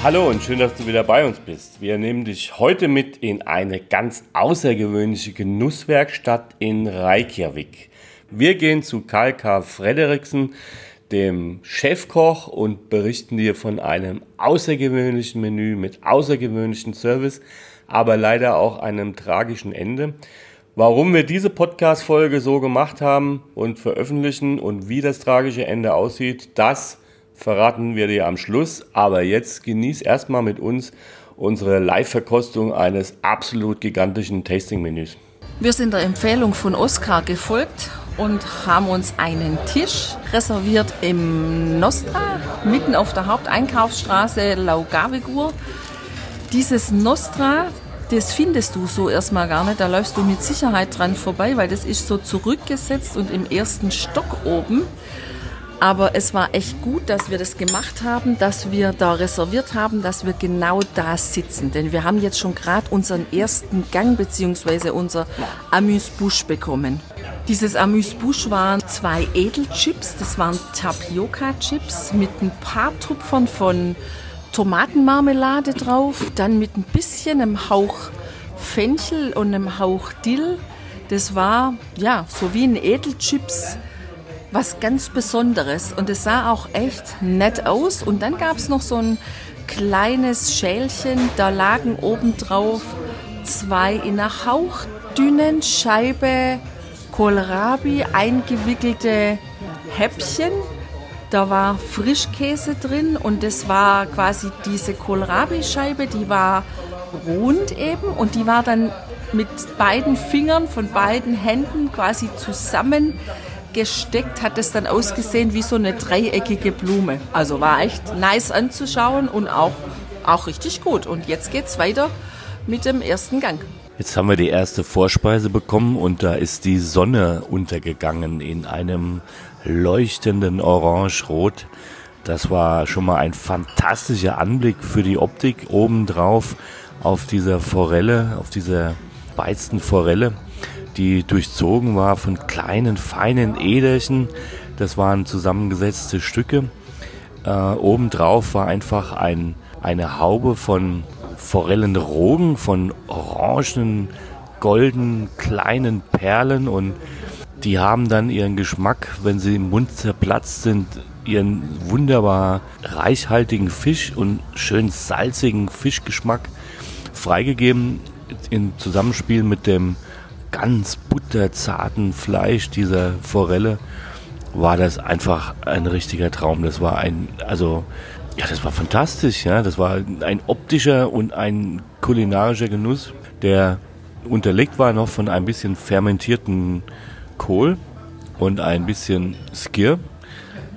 Hallo und schön, dass du wieder bei uns bist. Wir nehmen dich heute mit in eine ganz außergewöhnliche Genusswerkstatt in Reykjavik. Wir gehen zu Karl K. Frederiksen, dem Chefkoch, und berichten dir von einem außergewöhnlichen Menü mit außergewöhnlichem Service, aber leider auch einem tragischen Ende. Warum wir diese Podcast-Folge so gemacht haben und veröffentlichen und wie das tragische Ende aussieht, das verraten wir dir am Schluss. Aber jetzt genieß erstmal mit uns unsere Live-Verkostung eines absolut gigantischen Tasting-Menüs. Wir sind der Empfehlung von Oskar gefolgt und haben uns einen Tisch reserviert im Nostra, mitten auf der Haupteinkaufsstraße Laugavegur. Dieses Nostra, das findest du so erstmal gar nicht. Da läufst du mit Sicherheit dran vorbei, weil das ist so zurückgesetzt und im ersten Stock oben. Aber es war echt gut, dass wir das gemacht haben, dass wir da reserviert haben, dass wir genau da sitzen. Denn wir haben jetzt schon gerade unseren ersten Gang bzw. unser Amüs-Busch bekommen. Dieses Amüs-Busch waren zwei Edelchips, das waren Tapioca-Chips mit ein paar Tupfern von Tomatenmarmelade drauf, dann mit ein bisschen einem Hauch Fenchel und einem Hauch Dill. Das war ja so wie ein Edelchips was ganz Besonderes und es sah auch echt nett aus. Und dann gab es noch so ein kleines Schälchen, da lagen obendrauf zwei in einer hauchdünnen Scheibe Kohlrabi eingewickelte Häppchen. Da war Frischkäse drin und das war quasi diese Kohlrabi-Scheibe, die war rund eben und die war dann mit beiden Fingern von beiden Händen quasi zusammen gesteckt hat es dann ausgesehen wie so eine dreieckige Blume. Also war echt nice anzuschauen und auch, auch richtig gut. Und jetzt geht's weiter mit dem ersten Gang. Jetzt haben wir die erste Vorspeise bekommen und da ist die Sonne untergegangen in einem leuchtenden Orange-Rot. Das war schon mal ein fantastischer Anblick für die Optik obendrauf auf dieser Forelle, auf dieser beizten Forelle die durchzogen war von kleinen, feinen Äderchen. Das waren zusammengesetzte Stücke. Äh, obendrauf war einfach ein, eine Haube von Forellenrogen, von orangen, golden, kleinen Perlen und die haben dann ihren Geschmack, wenn sie im Mund zerplatzt sind, ihren wunderbar reichhaltigen Fisch und schön salzigen Fischgeschmack freigegeben im Zusammenspiel mit dem ganz butterzarten Fleisch dieser Forelle war das einfach ein richtiger Traum. Das war ein, also, ja, das war fantastisch, ja. Das war ein optischer und ein kulinarischer Genuss, der unterlegt war noch von ein bisschen fermentierten Kohl und ein bisschen Skir.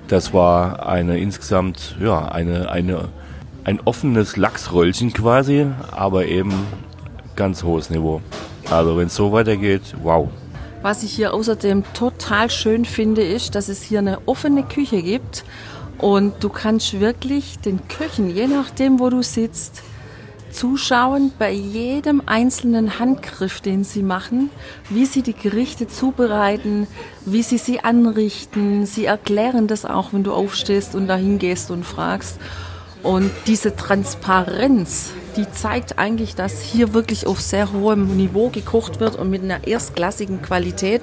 Das war eine insgesamt, ja, eine, eine, ein offenes Lachsröllchen quasi, aber eben ganz hohes Niveau. Also wenn es so weitergeht, wow. Was ich hier außerdem total schön finde, ist, dass es hier eine offene Küche gibt und du kannst wirklich den Köchen, je nachdem, wo du sitzt, zuschauen bei jedem einzelnen Handgriff, den sie machen, wie sie die Gerichte zubereiten, wie sie sie anrichten. Sie erklären das auch, wenn du aufstehst und dahin gehst und fragst. Und diese Transparenz, die zeigt eigentlich, dass hier wirklich auf sehr hohem Niveau gekocht wird und mit einer erstklassigen Qualität.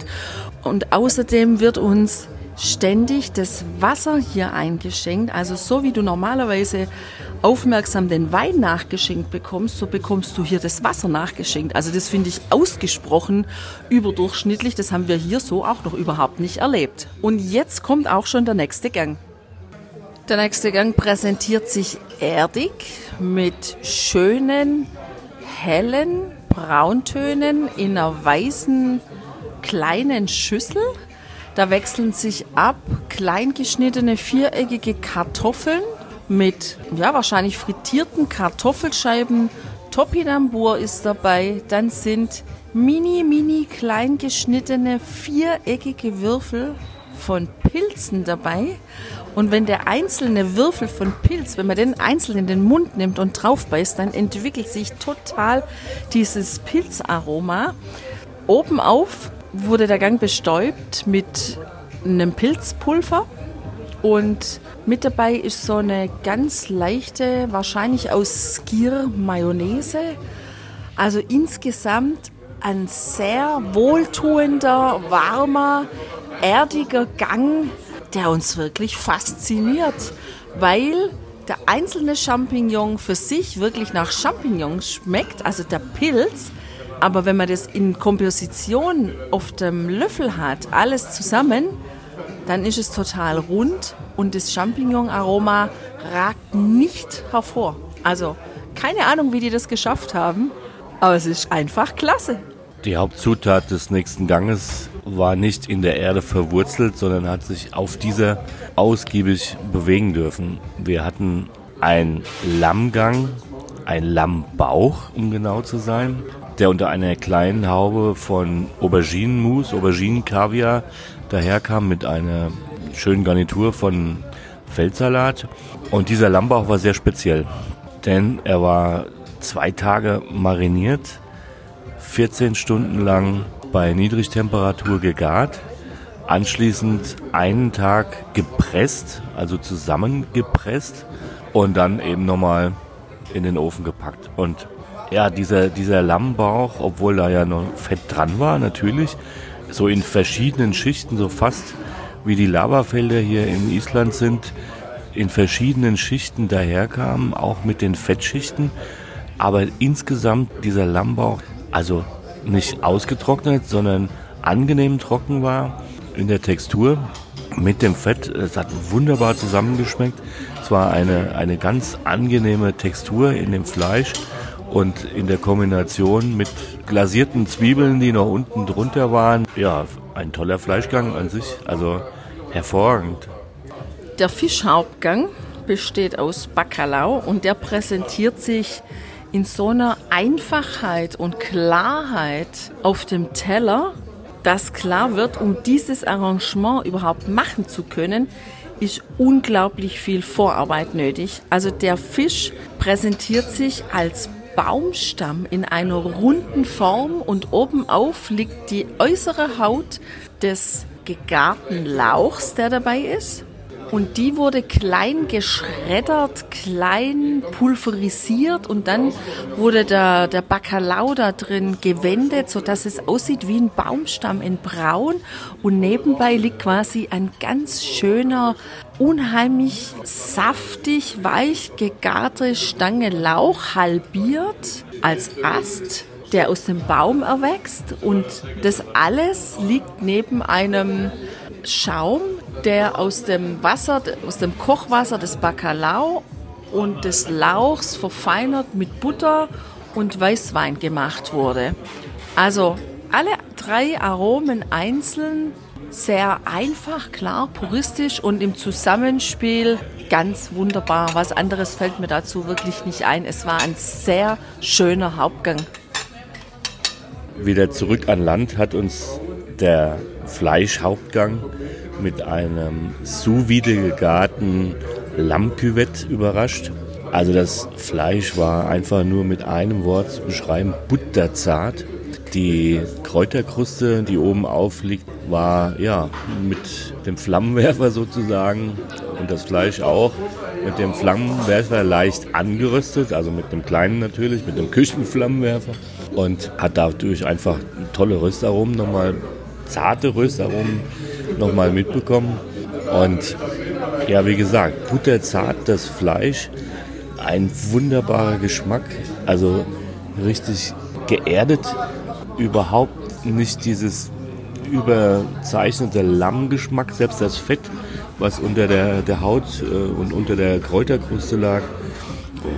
Und außerdem wird uns ständig das Wasser hier eingeschenkt. Also so wie du normalerweise aufmerksam den Wein nachgeschenkt bekommst, so bekommst du hier das Wasser nachgeschenkt. Also das finde ich ausgesprochen überdurchschnittlich. Das haben wir hier so auch noch überhaupt nicht erlebt. Und jetzt kommt auch schon der nächste Gang. Der nächste Gang präsentiert sich erdig mit schönen, hellen Brauntönen in einer weißen kleinen Schüssel. Da wechseln sich ab klein geschnittene viereckige Kartoffeln mit ja wahrscheinlich frittierten Kartoffelscheiben, Topinambur ist dabei. Dann sind mini, mini klein geschnittene viereckige Würfel von Pilzen dabei. Und wenn der einzelne Würfel von Pilz, wenn man den einzeln in den Mund nimmt und drauf beißt, dann entwickelt sich total dieses Pilzaroma. Oben auf wurde der Gang bestäubt mit einem Pilzpulver und mit dabei ist so eine ganz leichte, wahrscheinlich aus Skier Mayonnaise. Also insgesamt ein sehr wohltuender, warmer, erdiger Gang, der uns wirklich fasziniert, weil der einzelne Champignon für sich wirklich nach Champignon schmeckt, also der Pilz. Aber wenn man das in Komposition auf dem Löffel hat, alles zusammen, dann ist es total rund und das Champignon-Aroma ragt nicht hervor. Also keine Ahnung, wie die das geschafft haben, aber es ist einfach klasse. Die Hauptzutat des nächsten Ganges war nicht in der Erde verwurzelt, sondern hat sich auf dieser ausgiebig bewegen dürfen. Wir hatten einen Lammgang, ein Lammbauch, um genau zu sein, der unter einer kleinen Haube von Auberginenmus, Auberginenkaviar daherkam mit einer schönen Garnitur von Feldsalat. Und dieser Lammbauch war sehr speziell, denn er war zwei Tage mariniert, 14 Stunden lang bei Niedrigtemperatur gegart, anschließend einen Tag gepresst, also zusammengepresst und dann eben nochmal in den Ofen gepackt. Und ja, dieser, dieser Lammbauch, obwohl da ja noch Fett dran war, natürlich, so in verschiedenen Schichten, so fast wie die Lavafelder hier in Island sind, in verschiedenen Schichten daherkamen, auch mit den Fettschichten. Aber insgesamt dieser Lammbauch, also nicht ausgetrocknet, sondern angenehm trocken war in der Textur mit dem Fett. Es hat wunderbar zusammengeschmeckt. Es war eine, eine ganz angenehme Textur in dem Fleisch und in der Kombination mit glasierten Zwiebeln, die noch unten drunter waren. Ja, ein toller Fleischgang an sich. Also hervorragend. Der Fischhauptgang besteht aus Bacalao und der präsentiert sich in so einer Einfachheit und Klarheit auf dem Teller, dass klar wird, um dieses Arrangement überhaupt machen zu können, ist unglaublich viel Vorarbeit nötig. Also der Fisch präsentiert sich als Baumstamm in einer runden Form und obenauf liegt die äußere Haut des gegarten Lauchs, der dabei ist. Und die wurde klein geschreddert, klein pulverisiert und dann wurde der, der Bacalao da drin gewendet, sodass es aussieht wie ein Baumstamm in Braun. Und nebenbei liegt quasi ein ganz schöner, unheimlich saftig, weich gegarte Stange Lauch, halbiert als Ast der aus dem Baum erwächst und das alles liegt neben einem Schaum, der aus dem Wasser, aus dem Kochwasser des Bacalao und des Lauchs verfeinert mit Butter und Weißwein gemacht wurde. Also alle drei Aromen einzeln sehr einfach, klar, puristisch und im Zusammenspiel ganz wunderbar. Was anderes fällt mir dazu wirklich nicht ein. Es war ein sehr schöner Hauptgang. Wieder zurück an Land hat uns der Fleischhauptgang mit einem sous vide gegarten Lammküvett überrascht. Also das Fleisch war einfach nur mit einem Wort zu beschreiben, butterzart. Die Kräuterkruste, die oben aufliegt, war ja mit dem Flammenwerfer sozusagen und das Fleisch auch mit dem Flammenwerfer leicht angeröstet, also mit dem kleinen natürlich, mit dem Küchenflammenwerfer und hat dadurch einfach tolle Röstaromen nochmal zarte Röstaromen nochmal mitbekommen. Und ja, wie gesagt, butterzart das Fleisch, ein wunderbarer Geschmack, also richtig geerdet, überhaupt nicht dieses überzeichnete Lammgeschmack, selbst das Fett, was unter der, der Haut äh, und unter der Kräuterkruste lag,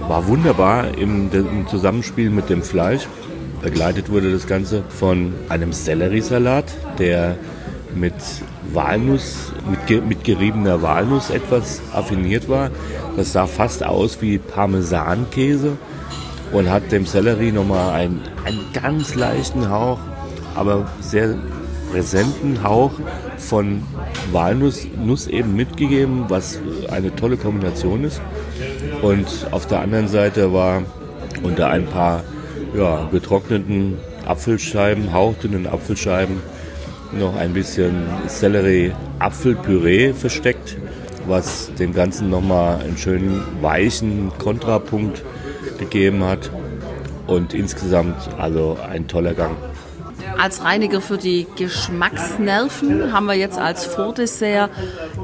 war wunderbar im, im Zusammenspiel mit dem Fleisch. Begleitet wurde das Ganze von einem Selleriesalat, der mit Walnuss, mit, mit geriebener Walnuss etwas affiniert war. Das sah fast aus wie Parmesankäse. und hat dem Sellerie nochmal einen, einen ganz leichten Hauch, aber sehr präsenten Hauch von Walnuss Nuss eben mitgegeben, was eine tolle Kombination ist. Und auf der anderen Seite war unter ein paar ja, getrockneten Apfelscheiben, hauchdünnen Apfelscheiben, noch ein bisschen Sellerie-Apfelpüree versteckt, was dem Ganzen nochmal einen schönen weichen Kontrapunkt gegeben hat. Und insgesamt also ein toller Gang. Als Reiniger für die Geschmacksnerven haben wir jetzt als Vordessert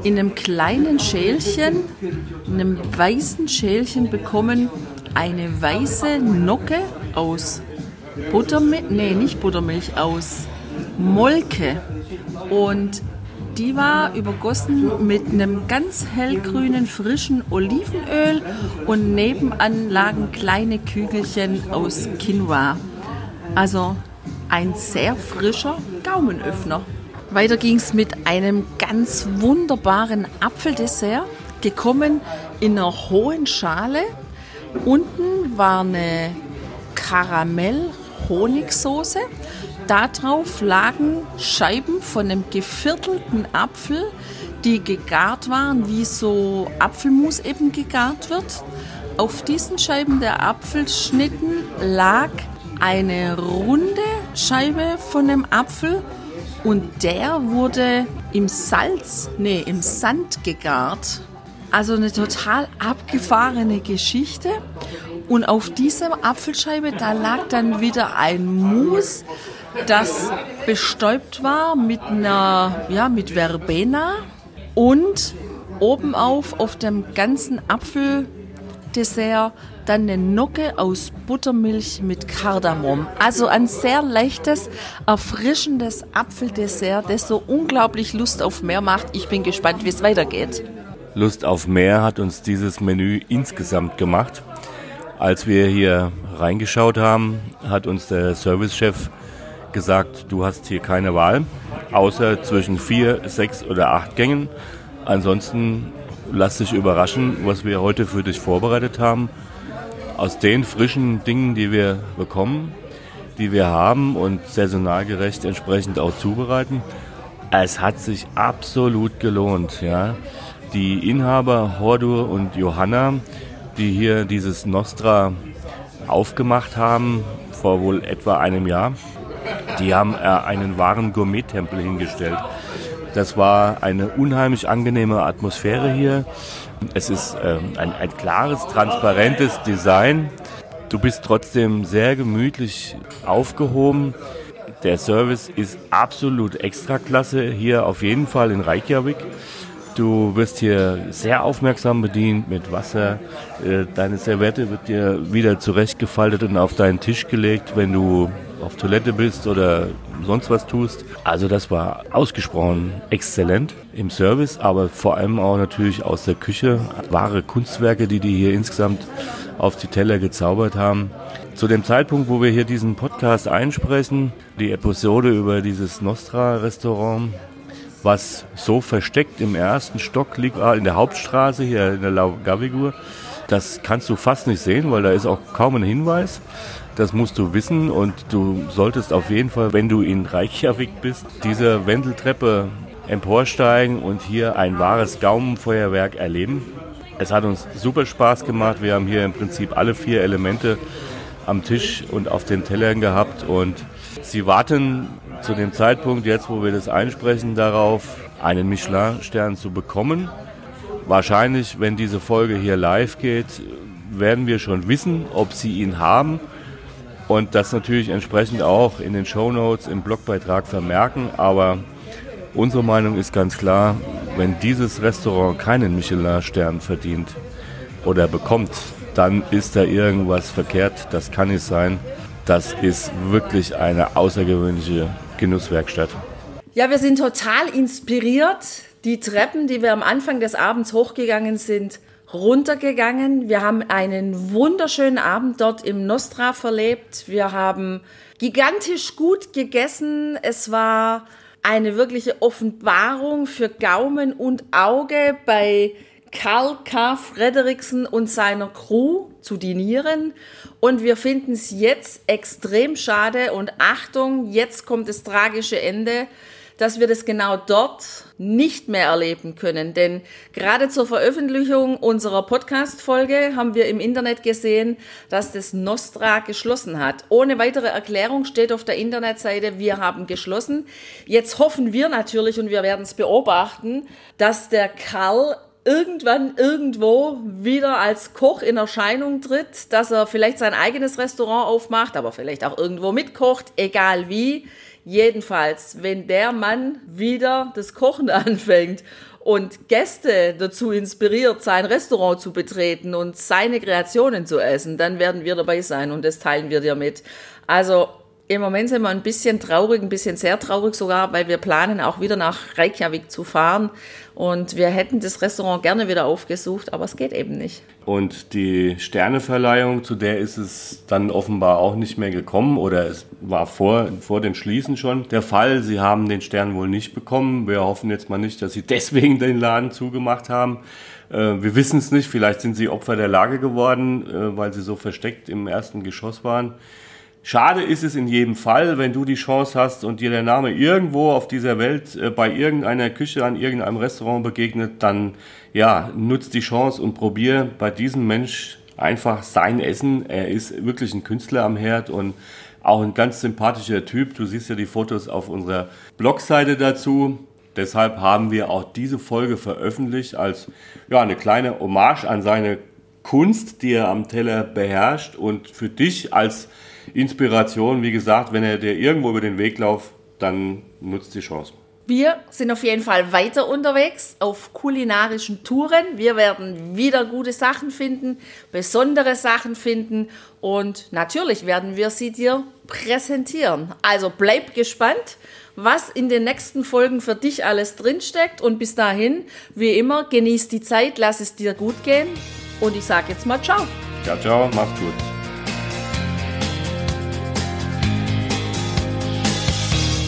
in einem kleinen Schälchen, in einem weißen Schälchen bekommen, eine weiße Nocke aus Buttermilch, nee, nicht Buttermilch, aus Molke. Und die war übergossen mit einem ganz hellgrünen, frischen Olivenöl und nebenan lagen kleine Kügelchen aus Quinoa. Also ein sehr frischer Gaumenöffner. Weiter ging es mit einem ganz wunderbaren Apfeldessert, gekommen in einer hohen Schale. Unten war eine Karamell-Honigsoße Darauf lagen Scheiben von einem geviertelten Apfel, die gegart waren, wie so Apfelmus eben gegart wird. Auf diesen Scheiben der Apfelschnitten lag eine runde Scheibe von einem Apfel und der wurde im Salz, nee, im Sand gegart. Also eine total abgefahrene Geschichte. Und auf dieser Apfelscheibe, da lag dann wieder ein Mus, das bestäubt war mit einer, ja, mit Verbena und oben auf, auf dem ganzen Apfeldessert dann eine Nocke aus Buttermilch mit Kardamom. Also ein sehr leichtes, erfrischendes Apfeldessert, das so unglaublich Lust auf mehr macht. Ich bin gespannt, wie es weitergeht. Lust auf mehr hat uns dieses Menü insgesamt gemacht. Als wir hier reingeschaut haben, hat uns der Servicechef gesagt, du hast hier keine Wahl, außer zwischen vier, sechs oder acht Gängen. Ansonsten lass dich überraschen, was wir heute für dich vorbereitet haben. Aus den frischen Dingen, die wir bekommen, die wir haben und saisonalgerecht entsprechend auch zubereiten. Es hat sich absolut gelohnt. Ja. Die Inhaber Hordur und Johanna, die hier dieses Nostra aufgemacht haben, vor wohl etwa einem Jahr, die haben äh, einen wahren Gourmet-Tempel hingestellt. Das war eine unheimlich angenehme Atmosphäre hier. Es ist äh, ein, ein klares, transparentes Design. Du bist trotzdem sehr gemütlich aufgehoben. Der Service ist absolut extraklasse hier auf jeden Fall in Reykjavik. Du wirst hier sehr aufmerksam bedient mit Wasser. Äh, deine Servette wird dir wieder zurechtgefaltet und auf deinen Tisch gelegt, wenn du auf Toilette bist oder sonst was tust. Also das war ausgesprochen exzellent im Service, aber vor allem auch natürlich aus der Küche. Wahre Kunstwerke, die die hier insgesamt auf die Teller gezaubert haben. Zu dem Zeitpunkt, wo wir hier diesen Podcast einsprechen, die Episode über dieses Nostra-Restaurant, was so versteckt im ersten Stock liegt, in der Hauptstraße hier in der Laugavigur, das kannst du fast nicht sehen, weil da ist auch kaum ein Hinweis. Das musst du wissen und du solltest auf jeden Fall, wenn du in Reykjavik bist, diese Wendeltreppe emporsteigen und hier ein wahres Gaumenfeuerwerk erleben. Es hat uns super Spaß gemacht. Wir haben hier im Prinzip alle vier Elemente am Tisch und auf den Tellern gehabt und sie warten zu dem Zeitpunkt jetzt, wo wir das einsprechen, darauf, einen Michelin-Stern zu bekommen. Wahrscheinlich, wenn diese Folge hier live geht, werden wir schon wissen, ob sie ihn haben und das natürlich entsprechend auch in den Show Notes im Blogbeitrag vermerken. Aber unsere Meinung ist ganz klar, wenn dieses Restaurant keinen Michelin-Stern verdient oder bekommt, dann ist da irgendwas verkehrt. Das kann nicht sein. Das ist wirklich eine außergewöhnliche Genusswerkstatt. Ja, wir sind total inspiriert. Die Treppen, die wir am Anfang des Abends hochgegangen sind, runtergegangen. Wir haben einen wunderschönen Abend dort im Nostra verlebt. Wir haben gigantisch gut gegessen. Es war eine wirkliche Offenbarung für Gaumen und Auge bei Karl K. Frederiksen und seiner Crew zu dinieren. Und wir finden es jetzt extrem schade. Und Achtung, jetzt kommt das tragische Ende dass wir das genau dort nicht mehr erleben können. Denn gerade zur Veröffentlichung unserer Podcast-Folge haben wir im Internet gesehen, dass das Nostra geschlossen hat. Ohne weitere Erklärung steht auf der Internetseite, wir haben geschlossen. Jetzt hoffen wir natürlich, und wir werden es beobachten, dass der Karl irgendwann irgendwo wieder als Koch in Erscheinung tritt, dass er vielleicht sein eigenes Restaurant aufmacht, aber vielleicht auch irgendwo mitkocht, egal wie. Jedenfalls, wenn der Mann wieder das Kochen anfängt und Gäste dazu inspiriert, sein Restaurant zu betreten und seine Kreationen zu essen, dann werden wir dabei sein und das teilen wir dir mit. Also im Moment sind wir ein bisschen traurig, ein bisschen sehr traurig sogar, weil wir planen auch wieder nach Reykjavik zu fahren und wir hätten das Restaurant gerne wieder aufgesucht, aber es geht eben nicht. Und die Sterneverleihung, zu der ist es dann offenbar auch nicht mehr gekommen oder es war vor, vor dem Schließen schon der Fall. Sie haben den Stern wohl nicht bekommen. Wir hoffen jetzt mal nicht, dass Sie deswegen den Laden zugemacht haben. Äh, wir wissen es nicht, vielleicht sind Sie Opfer der Lage geworden, äh, weil Sie so versteckt im ersten Geschoss waren. Schade ist es in jedem Fall, wenn du die Chance hast und dir der Name irgendwo auf dieser Welt äh, bei irgendeiner Küche an irgendeinem Restaurant begegnet, dann ja, nutzt die Chance und probier bei diesem Mensch einfach sein Essen. Er ist wirklich ein Künstler am Herd und auch ein ganz sympathischer Typ. Du siehst ja die Fotos auf unserer Blogseite dazu. Deshalb haben wir auch diese Folge veröffentlicht als ja, eine kleine Hommage an seine Kunst, die er am Teller beherrscht und für dich als Inspiration. Wie gesagt, wenn er dir irgendwo über den Weg läuft, dann nutzt die Chance. Wir sind auf jeden Fall weiter unterwegs auf kulinarischen Touren. Wir werden wieder gute Sachen finden, besondere Sachen finden und natürlich werden wir sie dir präsentieren. Also bleib gespannt, was in den nächsten Folgen für dich alles drinsteckt und bis dahin, wie immer, genieß die Zeit, lass es dir gut gehen und ich sage jetzt mal ciao. Ciao, ciao, mach's gut.